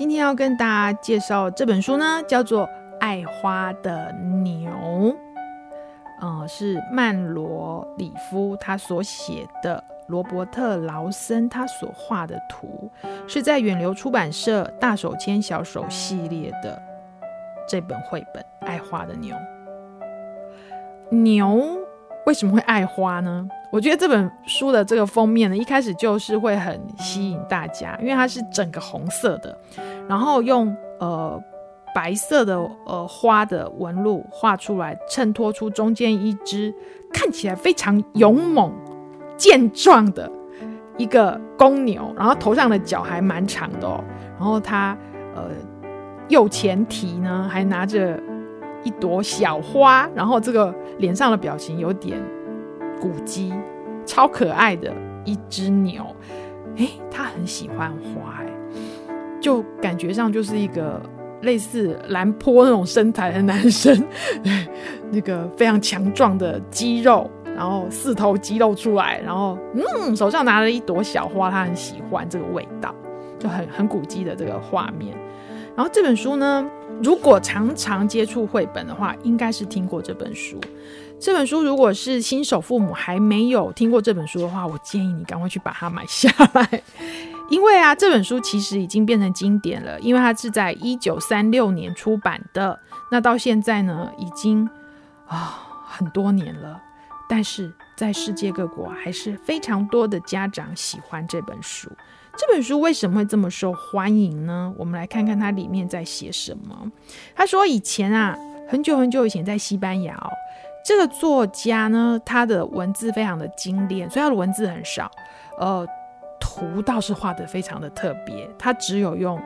今天要跟大家介绍这本书呢，叫做《爱花的牛》，嗯，是曼罗里夫他所写的，罗伯特劳森他所画的图，是在远流出版社大手牵小手系列的这本绘本《爱花的牛》。牛为什么会爱花呢？我觉得这本书的这个封面呢，一开始就是会很吸引大家，因为它是整个红色的，然后用呃白色的呃花的纹路画出来，衬托出中间一只看起来非常勇猛健壮的一个公牛，然后头上的角还蛮长的哦，然后它呃右前蹄呢还拿着一朵小花，然后这个脸上的表情有点。古鸡，超可爱的一只牛，诶，他很喜欢花，诶，就感觉上就是一个类似兰坡那种身材的男生，那个非常强壮的肌肉，然后四头肌肉出来，然后嗯，手上拿了一朵小花，他很喜欢这个味道，就很很古迹的这个画面。然后这本书呢，如果常常接触绘本的话，应该是听过这本书。这本书如果是新手父母还没有听过这本书的话，我建议你赶快去把它买下来，因为啊，这本书其实已经变成经典了，因为它是在一九三六年出版的，那到现在呢，已经啊、很多年了，但是在世界各国还是非常多的家长喜欢这本书。这本书为什么会这么受欢迎呢？我们来看看它里面在写什么。他说以前啊，很久很久以前在西班牙哦。这个作家呢，他的文字非常的精炼，所以他的文字很少，呃，图倒是画得非常的特别。它只有用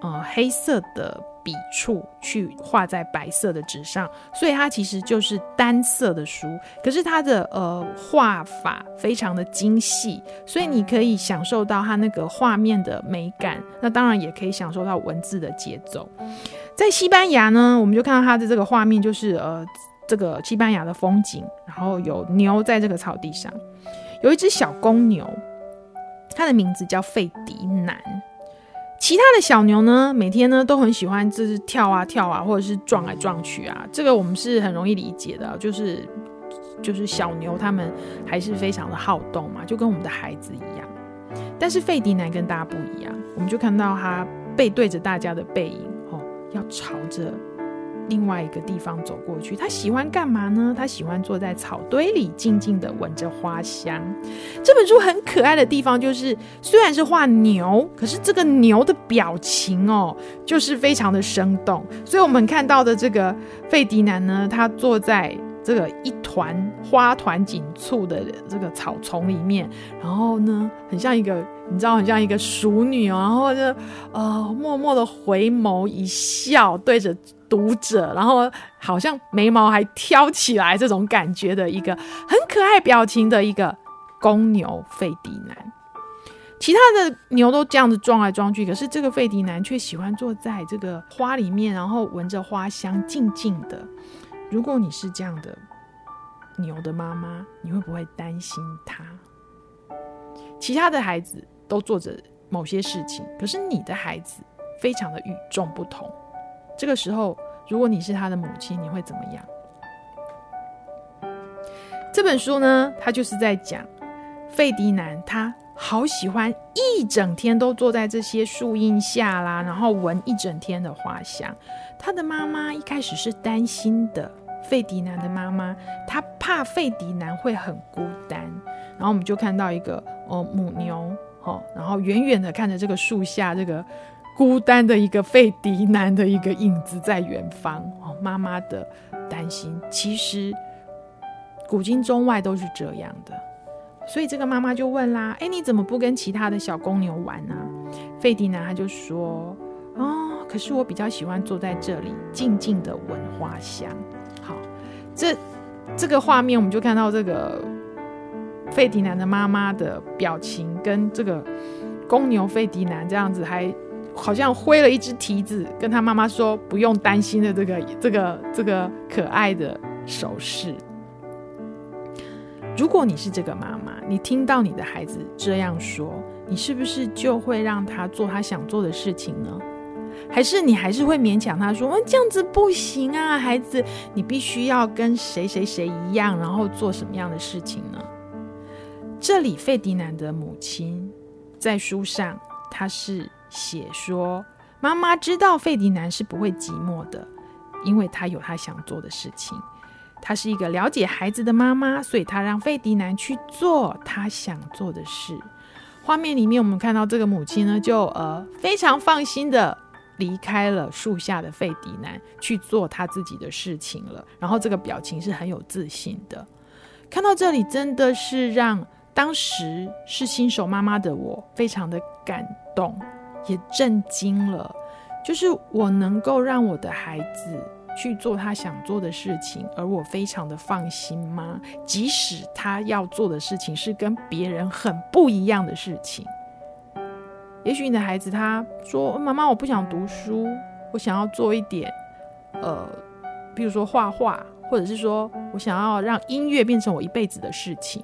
呃黑色的笔触去画在白色的纸上，所以它其实就是单色的书。可是它的呃画法非常的精细，所以你可以享受到它那个画面的美感。那当然也可以享受到文字的节奏。在西班牙呢，我们就看到它的这个画面，就是呃。这个西班牙的风景，然后有牛在这个草地上，有一只小公牛，它的名字叫费迪南。其他的小牛呢，每天呢都很喜欢就是跳啊跳啊，或者是撞来撞去啊。这个我们是很容易理解的，就是就是小牛他们还是非常的好动嘛，就跟我们的孩子一样。但是费迪南跟大家不一样，我们就看到他背对着大家的背影，哦，要朝着。另外一个地方走过去，他喜欢干嘛呢？他喜欢坐在草堆里，静静的闻着花香。这本书很可爱的地方就是，虽然是画牛，可是这个牛的表情哦，就是非常的生动。所以我们看到的这个费迪南呢，他坐在这个一团花团锦簇的这个草丛里面，然后呢，很像一个，你知道，很像一个淑女哦，然后就呃，默默的回眸一笑，对着。读者，然后好像眉毛还挑起来，这种感觉的一个很可爱表情的一个公牛费迪南。其他的牛都这样子撞来撞去，可是这个费迪南却喜欢坐在这个花里面，然后闻着花香，静静的。如果你是这样的牛的妈妈，你会不会担心他？其他的孩子都做着某些事情，可是你的孩子非常的与众不同。这个时候，如果你是他的母亲，你会怎么样？这本书呢，他就是在讲费迪南，他好喜欢一整天都坐在这些树荫下啦，然后闻一整天的花香。他的妈妈一开始是担心的，费迪南的妈妈，她怕费迪南会很孤单。然后我们就看到一个哦母牛，哦，然后远远的看着这个树下这个。孤单的一个费迪南的一个影子在远方哦，妈妈的担心，其实古今中外都是这样的。所以这个妈妈就问啦：“哎，你怎么不跟其他的小公牛玩呢？”费迪南他就说：“哦，可是我比较喜欢坐在这里，静静的闻花香。”好，这这个画面我们就看到这个费迪南的妈妈的表情，跟这个公牛费迪南这样子还。好像挥了一只蹄子，跟他妈妈说不用担心的这个这个这个可爱的手势。如果你是这个妈妈，你听到你的孩子这样说，你是不是就会让他做他想做的事情呢？还是你还是会勉强他说，嗯，这样子不行啊，孩子，你必须要跟谁谁谁一样，然后做什么样的事情呢？这里费迪南的母亲在书上，他是写说，妈妈知道费迪南是不会寂寞的，因为他有他想做的事情。她是一个了解孩子的妈妈，所以她让费迪南去做他想做的事。画面里面，我们看到这个母亲呢，就呃非常放心的离开了树下的费迪南，去做他自己的事情了。然后这个表情是很有自信的。看到这里，真的是让当时是新手妈妈的我非常的感动，也震惊了。就是我能够让我的孩子。去做他想做的事情，而我非常的放心吗？即使他要做的事情是跟别人很不一样的事情，也许你的孩子他说：“妈妈，我不想读书，我想要做一点，呃，比如说画画，或者是说我想要让音乐变成我一辈子的事情。”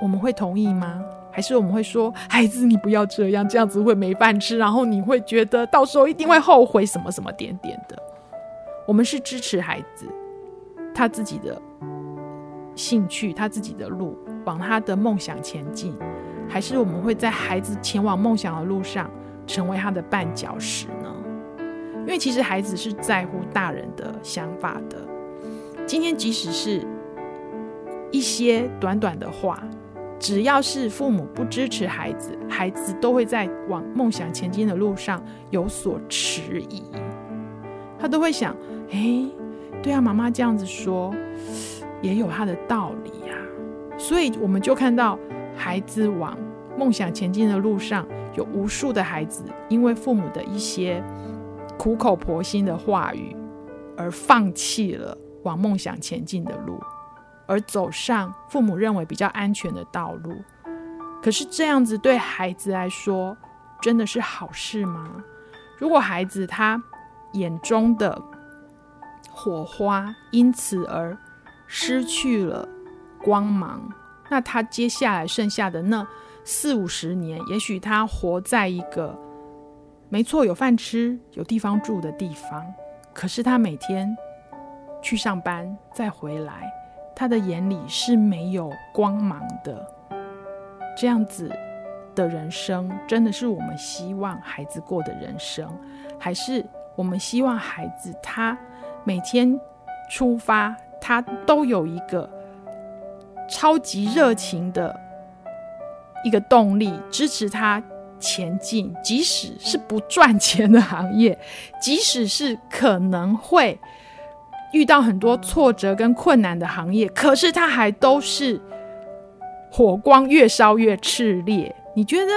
我们会同意吗？还是我们会说，孩子，你不要这样，这样子会没饭吃，然后你会觉得到时候一定会后悔什么什么点点的。我们是支持孩子他自己的兴趣，他自己的路，往他的梦想前进，还是我们会在孩子前往梦想的路上成为他的绊脚石呢？因为其实孩子是在乎大人的想法的。今天即使是一些短短的话。只要是父母不支持孩子，孩子都会在往梦想前进的路上有所迟疑。他都会想：诶，对啊，妈妈这样子说也有他的道理呀。所以我们就看到孩子往梦想前进的路上，有无数的孩子因为父母的一些苦口婆心的话语，而放弃了往梦想前进的路。而走上父母认为比较安全的道路，可是这样子对孩子来说真的是好事吗？如果孩子他眼中的火花因此而失去了光芒，那他接下来剩下的那四五十年，也许他活在一个没错，有饭吃、有地方住的地方，可是他每天去上班再回来。他的眼里是没有光芒的，这样子的人生，真的是我们希望孩子过的人生，还是我们希望孩子他每天出发，他都有一个超级热情的一个动力，支持他前进，即使是不赚钱的行业，即使是可能会。遇到很多挫折跟困难的行业，可是他还都是火光越烧越炽烈。你觉得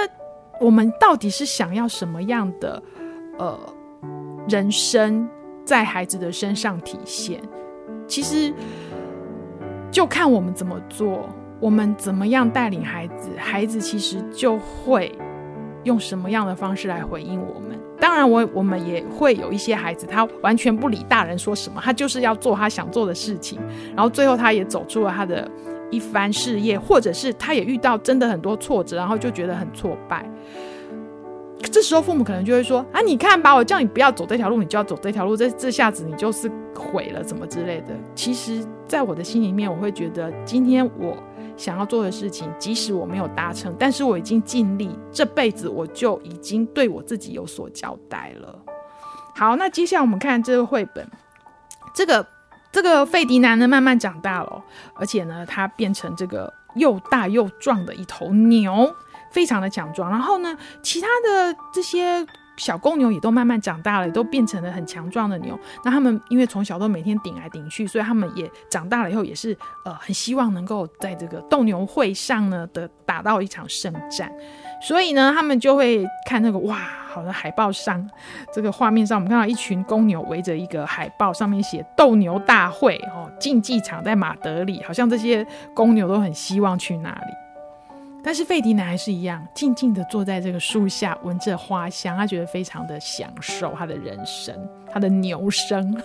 我们到底是想要什么样的呃人生在孩子的身上体现？其实就看我们怎么做，我们怎么样带领孩子，孩子其实就会用什么样的方式来回应我们。当然我，我们也会有一些孩子，他完全不理大人说什么，他就是要做他想做的事情，然后最后他也走出了他的一番事业，或者是他也遇到真的很多挫折，然后就觉得很挫败。这时候父母可能就会说：“啊，你看吧，我叫你不要走这条路，你就要走这条路，这这下子你就是毁了，怎么之类的。”其实，在我的心里面，我会觉得今天我。想要做的事情，即使我没有达成，但是我已经尽力，这辈子我就已经对我自己有所交代了。好，那接下来我们看这个绘本，这个这个费迪南呢，慢慢长大了，而且呢，他变成这个又大又壮的一头牛，非常的强壮。然后呢，其他的这些。小公牛也都慢慢长大了，也都变成了很强壮的牛。那他们因为从小都每天顶来顶去，所以他们也长大了以后也是呃很希望能够在这个斗牛会上呢的打到一场胜战。所以呢，他们就会看那个哇，好的海报上这个画面上，我们看到一群公牛围着一个海报，上面写斗牛大会哦，竞技场在马德里，好像这些公牛都很希望去那里。但是费迪南还是一样，静静地坐在这个树下，闻着花香，他觉得非常的享受他的人生，他的牛生。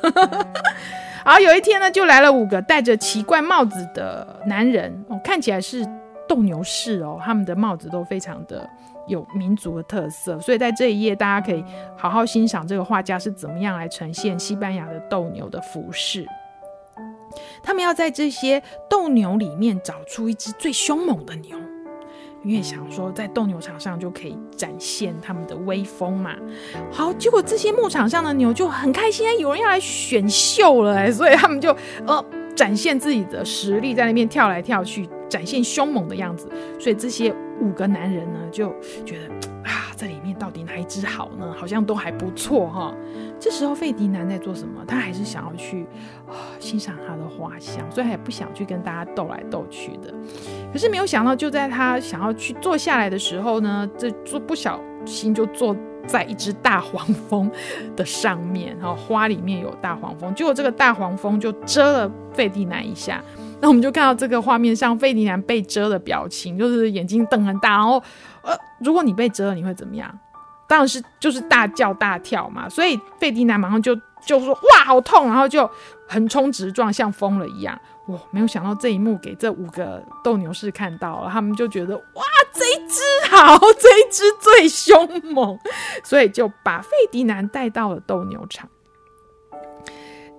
好，有一天呢，就来了五个戴着奇怪帽子的男人，哦，看起来是斗牛士哦，他们的帽子都非常的有民族的特色。所以在这一页，大家可以好好欣赏这个画家是怎么样来呈现西班牙的斗牛的服饰。他们要在这些斗牛里面找出一只最凶猛的牛。因为想说在斗牛场上就可以展现他们的威风嘛。好，结果这些牧场上的牛就很开心，有人要来选秀了哎，所以他们就呃展现自己的实力，在那边跳来跳去，展现凶猛的样子。所以这些五个男人呢就觉得，到底哪一只好呢？好像都还不错哈。这时候费迪南在做什么？他还是想要去啊欣赏他的花香，所以他也不想去跟大家斗来斗去的。可是没有想到，就在他想要去坐下来的时候呢，这坐不小心就坐在一只大黄蜂的上面，然后花里面有大黄蜂，结果这个大黄蜂就蛰了费迪南一下。那我们就看到这个画面上费迪南被蛰的表情，就是眼睛瞪很大，然后呃，如果你被蛰了，你会怎么样？当然是就是大叫大跳嘛，所以费迪南马上就就说哇好痛，然后就横冲直撞，像疯了一样。哇，没有想到这一幕给这五个斗牛士看到了，他们就觉得哇这一只好，这一只最凶猛，所以就把费迪南带到了斗牛场。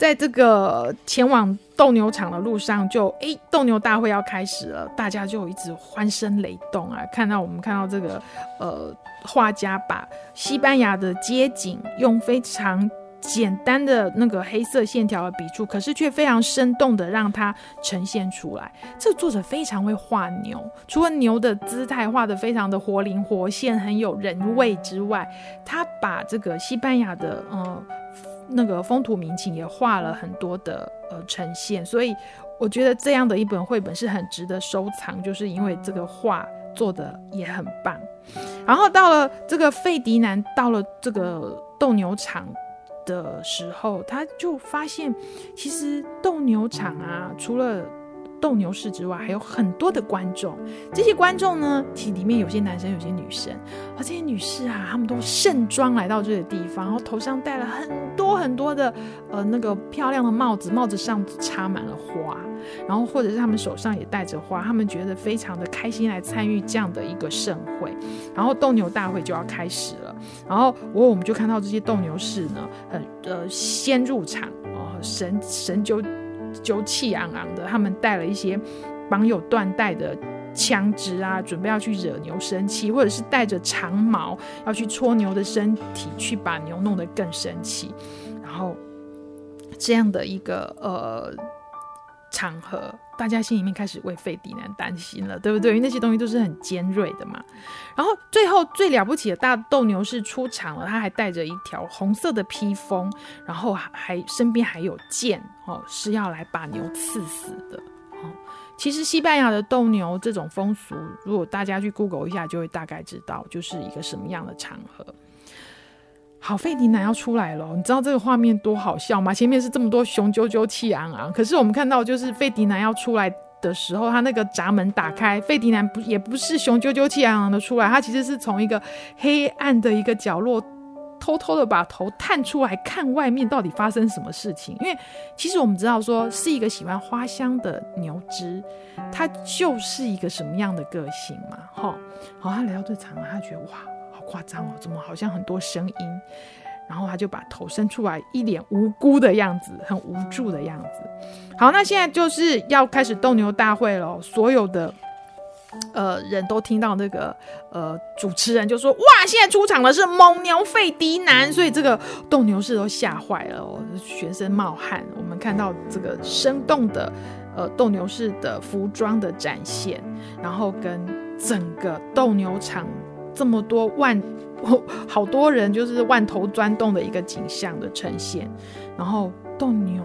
在这个前往斗牛场的路上就，诶，斗牛大会要开始了，大家就一直欢声雷动啊！看到我们看到这个呃，画家把西班牙的街景用非常简单的那个黑色线条的笔触，可是却非常生动的让它呈现出来。这作者非常会画牛，除了牛的姿态画得非常的活灵活现，很有人味之外，他把这个西班牙的呃。那个风土民情也画了很多的呃呈现，所以我觉得这样的一本绘本是很值得收藏，就是因为这个画做的也很棒。然后到了这个费迪南到了这个斗牛场的时候，他就发现其实斗牛场啊，除了斗牛士之外，还有很多的观众。这些观众呢，其实里面有些男生，有些女生。而这些女士啊，她们都盛装来到这个地方，然后头上戴了很多很多的呃那个漂亮的帽子，帽子上插满了花，然后或者是她们手上也戴着花，她们觉得非常的开心来参与这样的一个盛会。然后斗牛大会就要开始了，然后我我们就看到这些斗牛士呢，很呃先入场哦，神神就。就气昂昂的，他们带了一些绑有缎带的枪支啊，准备要去惹牛生气，或者是带着长矛要去戳牛的身体，去把牛弄得更生气。然后这样的一个呃场合，大家心里面开始为费迪南担心了，对不对？因为那些东西都是很尖锐的嘛。然后最后最了不起的大斗牛士出场了，他还带着一条红色的披风，然后还身边还有剑哦，是要来把牛刺死的哦。其实西班牙的斗牛这种风俗，如果大家去 Google 一下，就会大概知道就是一个什么样的场合。好，费迪南要出来了，你知道这个画面多好笑吗？前面是这么多雄赳赳气昂昂，可是我们看到就是费迪南要出来。的时候，他那个闸门打开，费迪南不也不是雄赳赳气昂昂的出来，他其实是从一个黑暗的一个角落，偷偷的把头探出来看外面到底发生什么事情。因为其实我们知道说，是一个喜欢花香的牛只，它就是一个什么样的个性嘛？哈，好，他来到这场，他觉得哇，夸张哦，怎么好像很多声音？然后他就把头伸出来，一脸无辜的样子，很无助的样子。好，那现在就是要开始斗牛大会了。所有的呃人都听到那个呃主持人就说：“哇，现在出场的是蒙牛费迪南。”所以这个斗牛士都吓坏了，哦，全身冒汗。我们看到这个生动的呃斗牛士的服装的展现，然后跟整个斗牛场这么多万。好多人就是万头钻动的一个景象的呈现，然后斗牛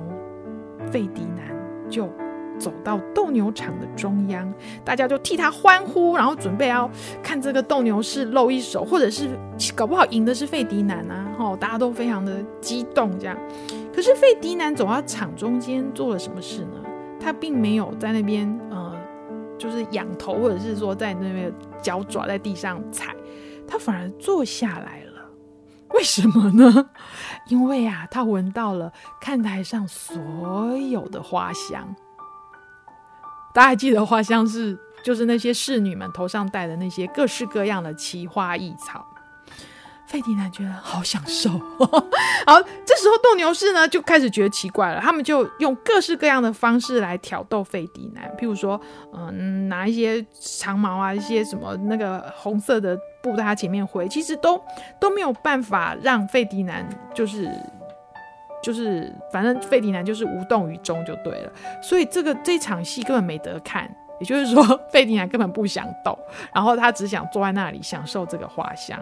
费迪南就走到斗牛场的中央，大家就替他欢呼，然后准备要看这个斗牛士露一手，或者是搞不好赢的是费迪南啊！哈，大家都非常的激动，这样。可是费迪南走到场中间做了什么事呢？他并没有在那边呃，就是仰头，或者是说在那边脚爪在地上踩。他反而坐下来了，为什么呢？因为啊，他闻到了看台上所有的花香。大家还记得花香是就是那些侍女们头上戴的那些各式各样的奇花异草。费迪南觉得好享受，好，这时候斗牛士呢就开始觉得奇怪了，他们就用各式各样的方式来挑逗费迪南，譬如说，嗯，拿一些长矛啊，一些什么那个红色的布在他前面挥，其实都都没有办法让费迪南就是就是，反正费迪南就是无动于衷就对了，所以这个这场戏根本没得看。也就是说，费迪南根本不想斗，然后他只想坐在那里享受这个花香，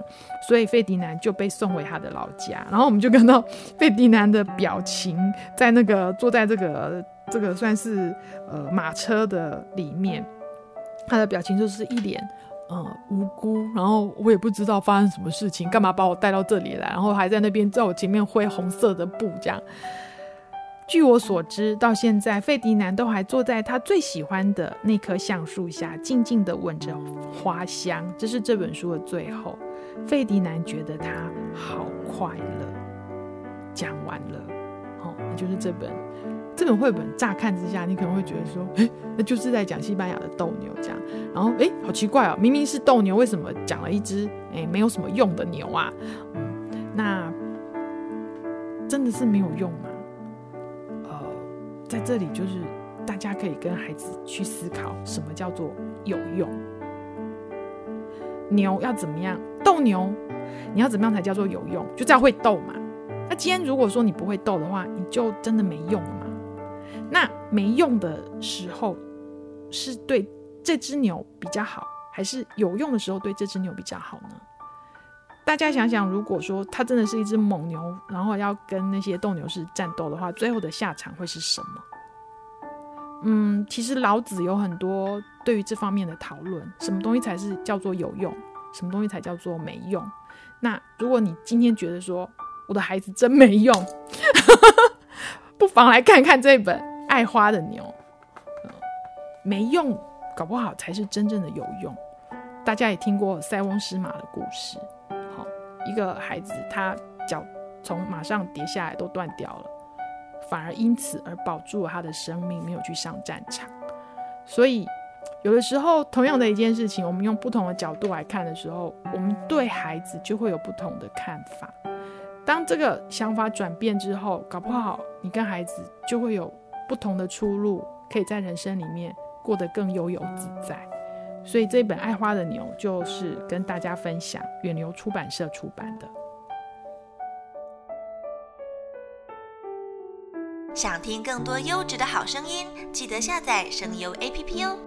所以费迪南就被送回他的老家。然后我们就看到费迪南的表情，在那个坐在这个这个算是呃马车的里面，他的表情就是一脸呃无辜，然后我也不知道发生什么事情，干嘛把我带到这里来，然后还在那边在我前面挥红色的布这样。据我所知，到现在费迪南都还坐在他最喜欢的那棵橡树下，静静地闻着花香。这是这本书的最后，费迪南觉得他好快乐。讲完了，哦，就是这本这本绘本。乍看之下，你可能会觉得说，诶，那就是在讲西班牙的斗牛这样。然后，诶，好奇怪哦，明明是斗牛，为什么讲了一只诶没有什么用的牛啊？嗯，那真的是没有用吗？在这里，就是大家可以跟孩子去思考，什么叫做有用？牛要怎么样斗牛？你要怎么样才叫做有用？就这样会斗嘛？那今天如果说你不会斗的话，你就真的没用了吗？那没用的时候，是对这只牛比较好，还是有用的时候对这只牛比较好呢？大家想想，如果说它真的是一只猛牛，然后要跟那些斗牛士战斗的话，最后的下场会是什么？嗯，其实老子有很多对于这方面的讨论，什么东西才是叫做有用，什么东西才叫做没用？那如果你今天觉得说我的孩子真没用，不妨来看看这本《爱花的牛》，没用，搞不好才是真正的有用。大家也听过塞翁失马的故事。一个孩子，他脚从马上跌下来都断掉了，反而因此而保住了他的生命，没有去上战场。所以，有的时候，同样的一件事情，我们用不同的角度来看的时候，我们对孩子就会有不同的看法。当这个想法转变之后，搞不好你跟孩子就会有不同的出路，可以在人生里面过得更悠游自在。所以这本《爱花的牛》就是跟大家分享，远流出版社出版的。想听更多优质的好声音，记得下载声优 APP 哦。